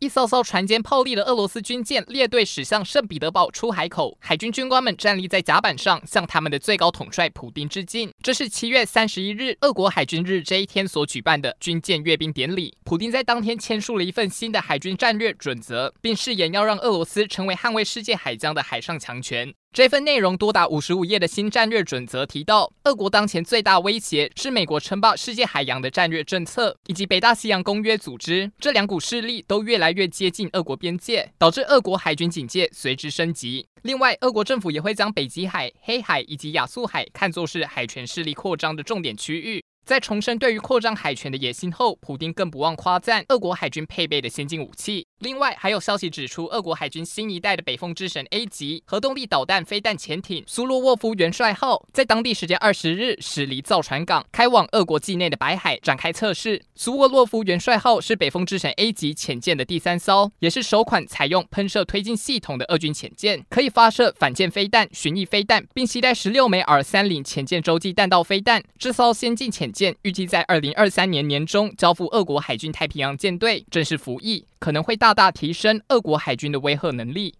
一艘艘船坚炮利的俄罗斯军舰列队驶向圣彼得堡出海口，海军军官们站立在甲板上，向他们的最高统帅普丁致敬。这是七月三十一日，俄国海军日这一天所举办的军舰阅兵典礼。普丁在当天签署了一份新的海军战略准则，并誓言要让俄罗斯成为捍卫世界海疆的海上强权。这份内容多达五十五页的新战略准则提到，俄国当前最大威胁是美国称霸世界海洋的战略政策，以及北大西洋公约组织。这两股势力都越来越接近俄国边界，导致俄国海军警戒随之升级。另外，俄国政府也会将北极海、黑海以及亚速海看作是海权势力扩张的重点区域。在重申对于扩张海权的野心后，普丁更不忘夸赞俄国海军配备的先进武器。另外，还有消息指出，俄国海军新一代的北风之神 A 级核动力导弹飞弹潜艇苏洛沃夫元帅号，在当地时间二十日驶离造船港，开往俄国境内的白海展开测试。苏沃洛夫元帅号是北风之神 A 级潜舰的第三艘，也是首款采用喷射推进系统的俄军潜舰，可以发射反舰飞弹、巡弋飞弹，并携带十六枚 R 三零潜舰洲际弹道飞弹。这艘先进潜舰。预计在二零二三年年中交付俄国海军太平洋舰队正式服役，可能会大大提升俄国海军的威慑能力。